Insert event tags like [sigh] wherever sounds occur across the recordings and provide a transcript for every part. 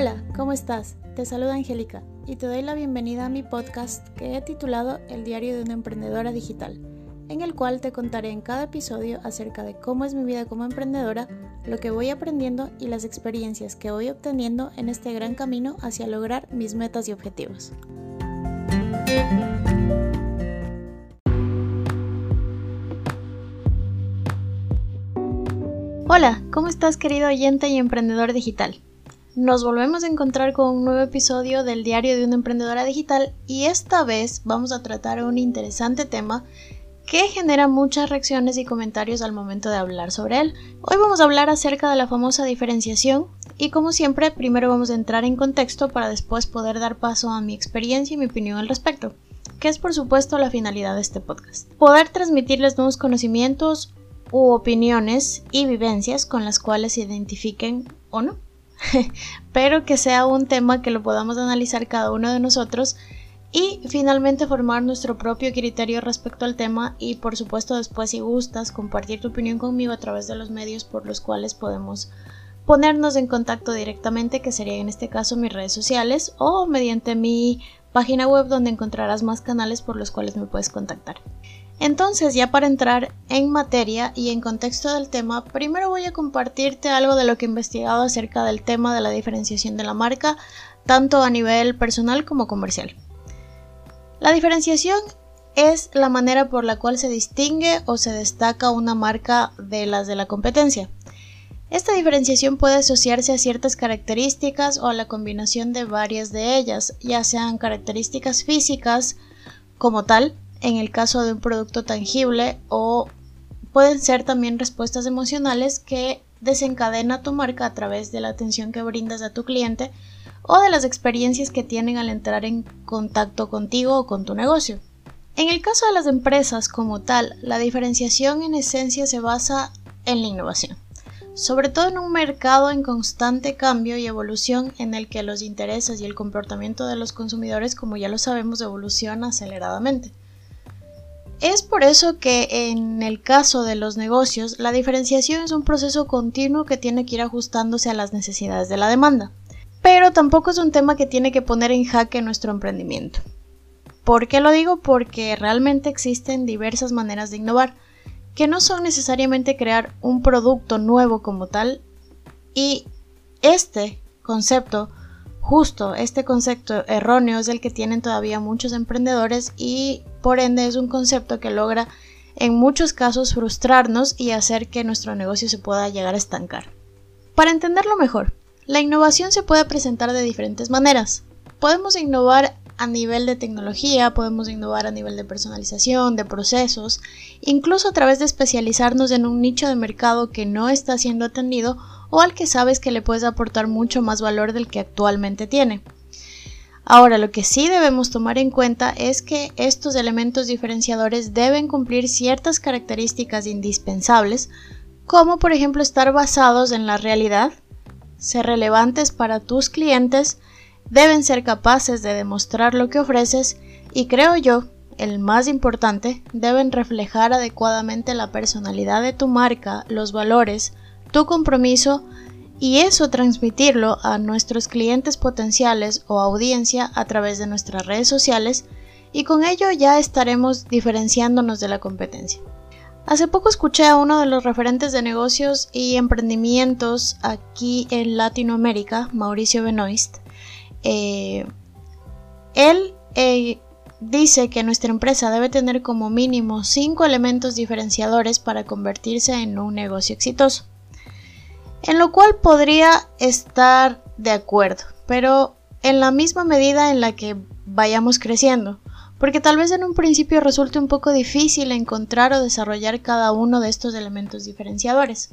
Hola, ¿cómo estás? Te saluda Angélica y te doy la bienvenida a mi podcast que he titulado El diario de una emprendedora digital, en el cual te contaré en cada episodio acerca de cómo es mi vida como emprendedora, lo que voy aprendiendo y las experiencias que voy obteniendo en este gran camino hacia lograr mis metas y objetivos. Hola, ¿cómo estás querido oyente y emprendedor digital? Nos volvemos a encontrar con un nuevo episodio del diario de una emprendedora digital y esta vez vamos a tratar un interesante tema que genera muchas reacciones y comentarios al momento de hablar sobre él. Hoy vamos a hablar acerca de la famosa diferenciación y como siempre primero vamos a entrar en contexto para después poder dar paso a mi experiencia y mi opinión al respecto, que es por supuesto la finalidad de este podcast. Poder transmitirles nuevos conocimientos u opiniones y vivencias con las cuales se identifiquen o no. [laughs] Pero que sea un tema que lo podamos analizar cada uno de nosotros y finalmente formar nuestro propio criterio respecto al tema y por supuesto después si gustas compartir tu opinión conmigo a través de los medios por los cuales podemos ponernos en contacto directamente que sería en este caso mis redes sociales o mediante mi página web donde encontrarás más canales por los cuales me puedes contactar. Entonces, ya para entrar en materia y en contexto del tema, primero voy a compartirte algo de lo que he investigado acerca del tema de la diferenciación de la marca, tanto a nivel personal como comercial. La diferenciación es la manera por la cual se distingue o se destaca una marca de las de la competencia. Esta diferenciación puede asociarse a ciertas características o a la combinación de varias de ellas, ya sean características físicas como tal, en el caso de un producto tangible o pueden ser también respuestas emocionales que desencadena tu marca a través de la atención que brindas a tu cliente o de las experiencias que tienen al entrar en contacto contigo o con tu negocio. En el caso de las empresas como tal, la diferenciación en esencia se basa en la innovación, sobre todo en un mercado en constante cambio y evolución en el que los intereses y el comportamiento de los consumidores, como ya lo sabemos, evoluciona aceleradamente. Es por eso que en el caso de los negocios, la diferenciación es un proceso continuo que tiene que ir ajustándose a las necesidades de la demanda. Pero tampoco es un tema que tiene que poner en jaque nuestro emprendimiento. ¿Por qué lo digo? Porque realmente existen diversas maneras de innovar, que no son necesariamente crear un producto nuevo como tal, y este concepto Justo este concepto erróneo es el que tienen todavía muchos emprendedores y por ende es un concepto que logra en muchos casos frustrarnos y hacer que nuestro negocio se pueda llegar a estancar. Para entenderlo mejor, la innovación se puede presentar de diferentes maneras. Podemos innovar a nivel de tecnología, podemos innovar a nivel de personalización, de procesos, incluso a través de especializarnos en un nicho de mercado que no está siendo atendido o al que sabes que le puedes aportar mucho más valor del que actualmente tiene. Ahora, lo que sí debemos tomar en cuenta es que estos elementos diferenciadores deben cumplir ciertas características indispensables, como por ejemplo estar basados en la realidad, ser relevantes para tus clientes, deben ser capaces de demostrar lo que ofreces y creo yo, el más importante, deben reflejar adecuadamente la personalidad de tu marca, los valores, tu compromiso y eso transmitirlo a nuestros clientes potenciales o audiencia a través de nuestras redes sociales y con ello ya estaremos diferenciándonos de la competencia. Hace poco escuché a uno de los referentes de negocios y emprendimientos aquí en Latinoamérica, Mauricio Benoist, eh, él eh, dice que nuestra empresa debe tener como mínimo 5 elementos diferenciadores para convertirse en un negocio exitoso. En lo cual podría estar de acuerdo, pero en la misma medida en la que vayamos creciendo, porque tal vez en un principio resulte un poco difícil encontrar o desarrollar cada uno de estos elementos diferenciadores.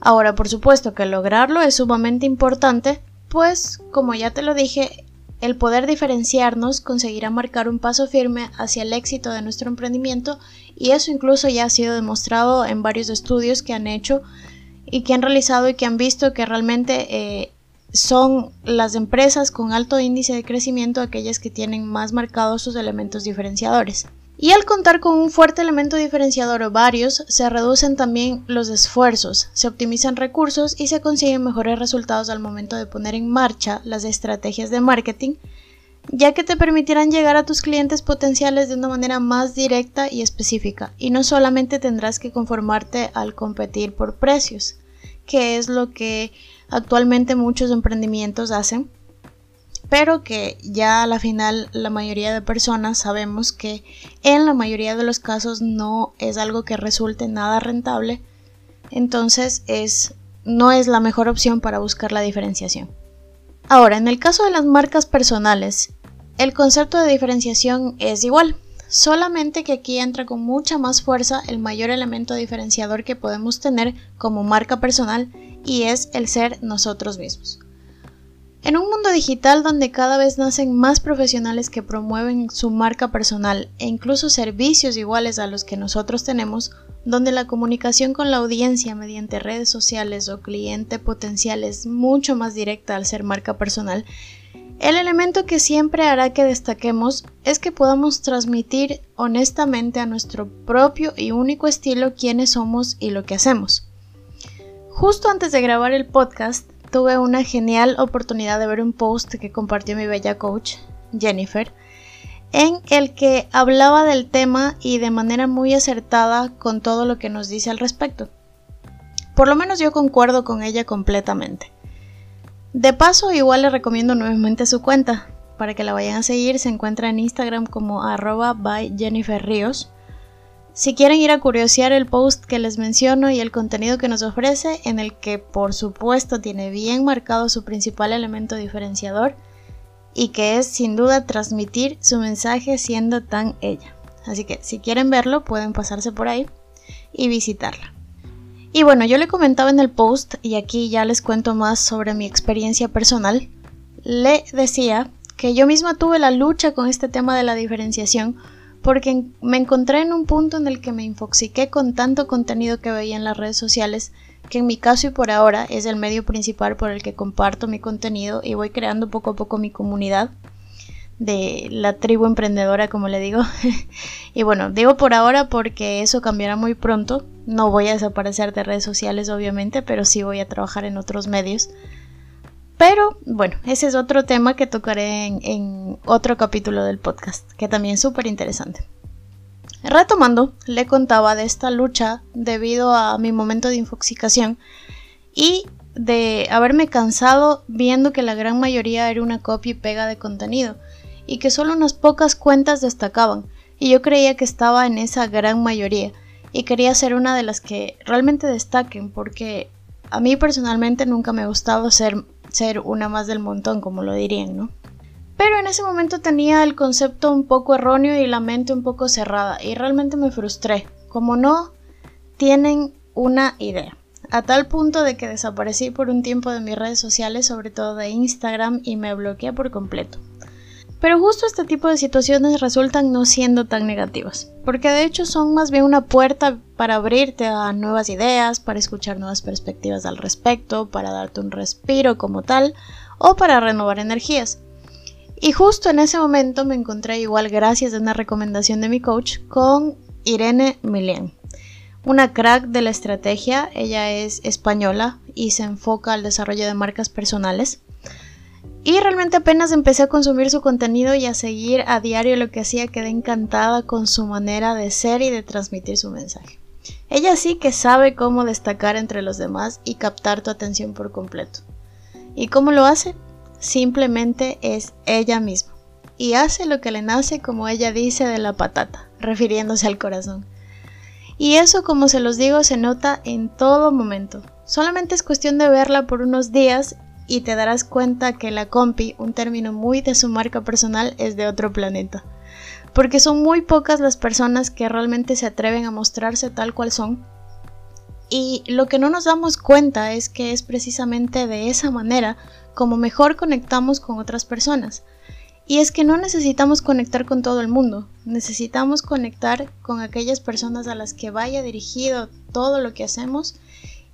Ahora, por supuesto que lograrlo es sumamente importante, pues, como ya te lo dije, el poder diferenciarnos conseguirá marcar un paso firme hacia el éxito de nuestro emprendimiento y eso incluso ya ha sido demostrado en varios estudios que han hecho y que han realizado y que han visto que realmente eh, son las empresas con alto índice de crecimiento aquellas que tienen más marcados sus elementos diferenciadores. Y al contar con un fuerte elemento diferenciador o varios, se reducen también los esfuerzos, se optimizan recursos y se consiguen mejores resultados al momento de poner en marcha las estrategias de marketing, ya que te permitirán llegar a tus clientes potenciales de una manera más directa y específica, y no solamente tendrás que conformarte al competir por precios, que es lo que actualmente muchos emprendimientos hacen, pero que ya a la final la mayoría de personas sabemos que en la mayoría de los casos no es algo que resulte nada rentable, entonces es no es la mejor opción para buscar la diferenciación. Ahora, en el caso de las marcas personales, el concepto de diferenciación es igual, solamente que aquí entra con mucha más fuerza el mayor elemento diferenciador que podemos tener como marca personal y es el ser nosotros mismos. En un mundo digital donde cada vez nacen más profesionales que promueven su marca personal e incluso servicios iguales a los que nosotros tenemos, donde la comunicación con la audiencia mediante redes sociales o cliente potencial es mucho más directa al ser marca personal, el elemento que siempre hará que destaquemos es que podamos transmitir honestamente a nuestro propio y único estilo quiénes somos y lo que hacemos. Justo antes de grabar el podcast, tuve una genial oportunidad de ver un post que compartió mi bella coach, Jennifer, en el que hablaba del tema y de manera muy acertada con todo lo que nos dice al respecto. Por lo menos yo concuerdo con ella completamente. De paso, igual le recomiendo nuevamente su cuenta. Para que la vayan a seguir, se encuentra en Instagram como arroba by Jennifer Ríos. Si quieren ir a curiosear el post que les menciono y el contenido que nos ofrece, en el que por supuesto tiene bien marcado su principal elemento diferenciador y que es sin duda transmitir su mensaje siendo tan ella. Así que si quieren verlo pueden pasarse por ahí y visitarla. Y bueno, yo le comentaba en el post y aquí ya les cuento más sobre mi experiencia personal. Le decía que yo misma tuve la lucha con este tema de la diferenciación porque me encontré en un punto en el que me infoxiqué con tanto contenido que veía en las redes sociales, que en mi caso y por ahora es el medio principal por el que comparto mi contenido y voy creando poco a poco mi comunidad de la tribu emprendedora, como le digo. [laughs] y bueno, digo por ahora porque eso cambiará muy pronto. No voy a desaparecer de redes sociales, obviamente, pero sí voy a trabajar en otros medios. Pero bueno, ese es otro tema que tocaré en, otro capítulo del podcast, que también es súper interesante. Retomando, le contaba de esta lucha debido a mi momento de infoxicación y de haberme cansado viendo que la gran mayoría era una copia y pega de contenido y que solo unas pocas cuentas destacaban y yo creía que estaba en esa gran mayoría y quería ser una de las que realmente destaquen porque a mí personalmente nunca me ha gustado ser ser una más del montón, como lo dirían, ¿no? Pero en ese momento tenía el concepto un poco erróneo y la mente un poco cerrada y realmente me frustré, como no tienen una idea. A tal punto de que desaparecí por un tiempo de mis redes sociales, sobre todo de Instagram, y me bloqueé por completo. Pero justo este tipo de situaciones resultan no siendo tan negativas, porque de hecho son más bien una puerta para abrirte a nuevas ideas, para escuchar nuevas perspectivas al respecto, para darte un respiro como tal, o para renovar energías. Y justo en ese momento me encontré igual gracias a una recomendación de mi coach con Irene Milian, una crack de la estrategia, ella es española y se enfoca al desarrollo de marcas personales. Y realmente apenas empecé a consumir su contenido y a seguir a diario lo que hacía, quedé encantada con su manera de ser y de transmitir su mensaje. Ella sí que sabe cómo destacar entre los demás y captar tu atención por completo. ¿Y cómo lo hace? Simplemente es ella misma. Y hace lo que le nace como ella dice de la patata, refiriéndose al corazón. Y eso, como se los digo, se nota en todo momento. Solamente es cuestión de verla por unos días y te darás cuenta que la compi, un término muy de su marca personal, es de otro planeta. Porque son muy pocas las personas que realmente se atreven a mostrarse tal cual son. Y lo que no nos damos cuenta es que es precisamente de esa manera como mejor conectamos con otras personas. Y es que no necesitamos conectar con todo el mundo, necesitamos conectar con aquellas personas a las que vaya dirigido todo lo que hacemos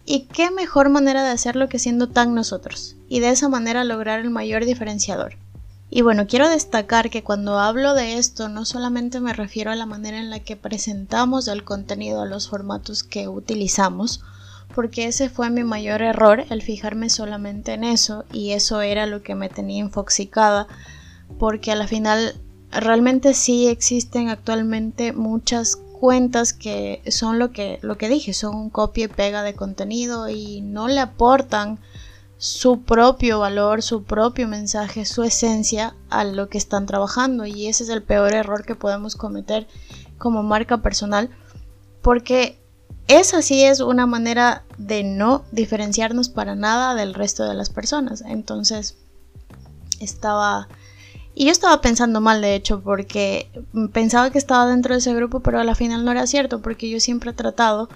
y qué mejor manera de hacerlo que siendo tan nosotros, y de esa manera lograr el mayor diferenciador. Y bueno, quiero destacar que cuando hablo de esto no solamente me refiero a la manera en la que presentamos el contenido a los formatos que utilizamos, porque ese fue mi mayor error, el fijarme solamente en eso, y eso era lo que me tenía infoxicada, porque a la final realmente sí existen actualmente muchas cuentas que son lo que, lo que dije, son un copia y pega de contenido y no le aportan su propio valor, su propio mensaje, su esencia a lo que están trabajando. Y ese es el peor error que podemos cometer como marca personal porque esa sí es una manera de no diferenciarnos para nada del resto de las personas. Entonces estaba y yo estaba pensando mal de hecho porque pensaba que estaba dentro de ese grupo pero a la final no era cierto porque yo siempre he tratado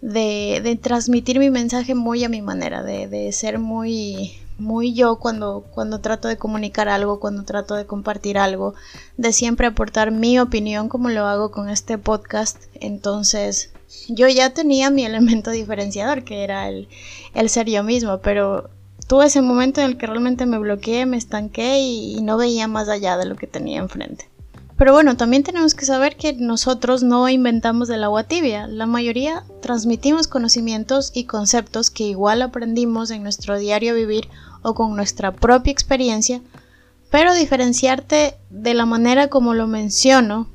de, transmitir mi mensaje muy a mi manera, de, ser muy, muy yo cuando, cuando trato de comunicar algo, cuando trato de compartir algo, de siempre aportar mi opinión como lo hago con este podcast. Entonces yo ya tenía mi elemento [laughs] diferenciador, que era el, el ser yo mismo, pero tuve ese momento en el que realmente me bloqueé, me estanqué y no veía más allá de lo que tenía enfrente. Pero bueno, también tenemos que saber que nosotros no inventamos del agua tibia. La mayoría transmitimos conocimientos y conceptos que igual aprendimos en nuestro diario vivir o con nuestra propia experiencia, pero diferenciarte de la manera como lo menciono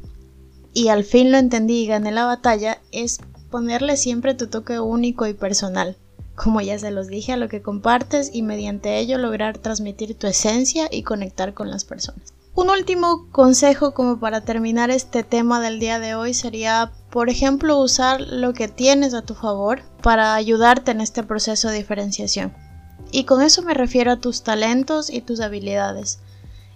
y al fin lo entendí y gané la batalla es ponerle siempre tu toque único y personal, como ya se los dije, a lo que compartes y mediante ello lograr transmitir tu esencia y conectar con las personas. Un último consejo como para terminar este tema del día de hoy sería, por ejemplo, usar lo que tienes a tu favor para ayudarte en este proceso de diferenciación. Y con eso me refiero a tus talentos y tus habilidades,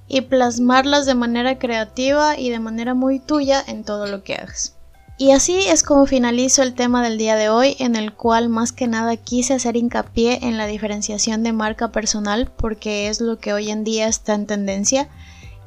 y plasmarlas de manera creativa y de manera muy tuya en todo lo que hagas. Y así es como finalizo el tema del día de hoy, en el cual más que nada quise hacer hincapié en la diferenciación de marca personal, porque es lo que hoy en día está en tendencia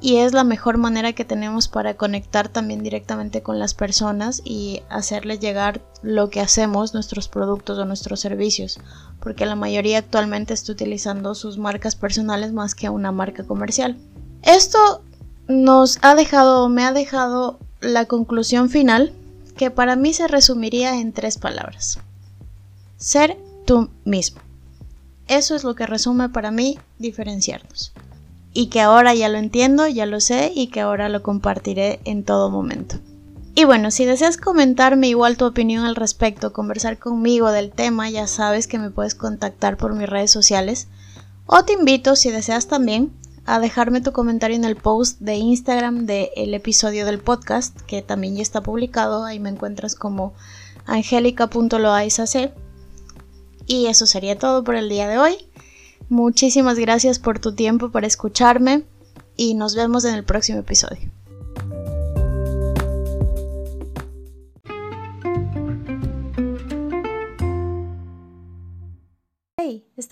y es la mejor manera que tenemos para conectar también directamente con las personas y hacerles llegar lo que hacemos, nuestros productos o nuestros servicios, porque la mayoría actualmente está utilizando sus marcas personales más que una marca comercial. Esto nos ha dejado, me ha dejado la conclusión final, que para mí se resumiría en tres palabras. Ser tú mismo. Eso es lo que resume para mí diferenciarnos y que ahora ya lo entiendo, ya lo sé y que ahora lo compartiré en todo momento. Y bueno, si deseas comentarme igual tu opinión al respecto, conversar conmigo del tema, ya sabes que me puedes contactar por mis redes sociales. O te invito, si deseas también, a dejarme tu comentario en el post de Instagram del episodio del podcast, que también ya está publicado. Ahí me encuentras como angelica.loaizac. Y eso sería todo por el día de hoy. Muchísimas gracias por tu tiempo para escucharme y nos vemos en el próximo episodio.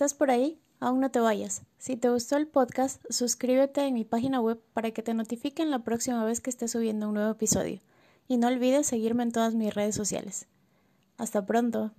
¿Estás por ahí? Aún no te vayas. Si te gustó el podcast, suscríbete en mi página web para que te notifiquen la próxima vez que esté subiendo un nuevo episodio. Y no olvides seguirme en todas mis redes sociales. Hasta pronto.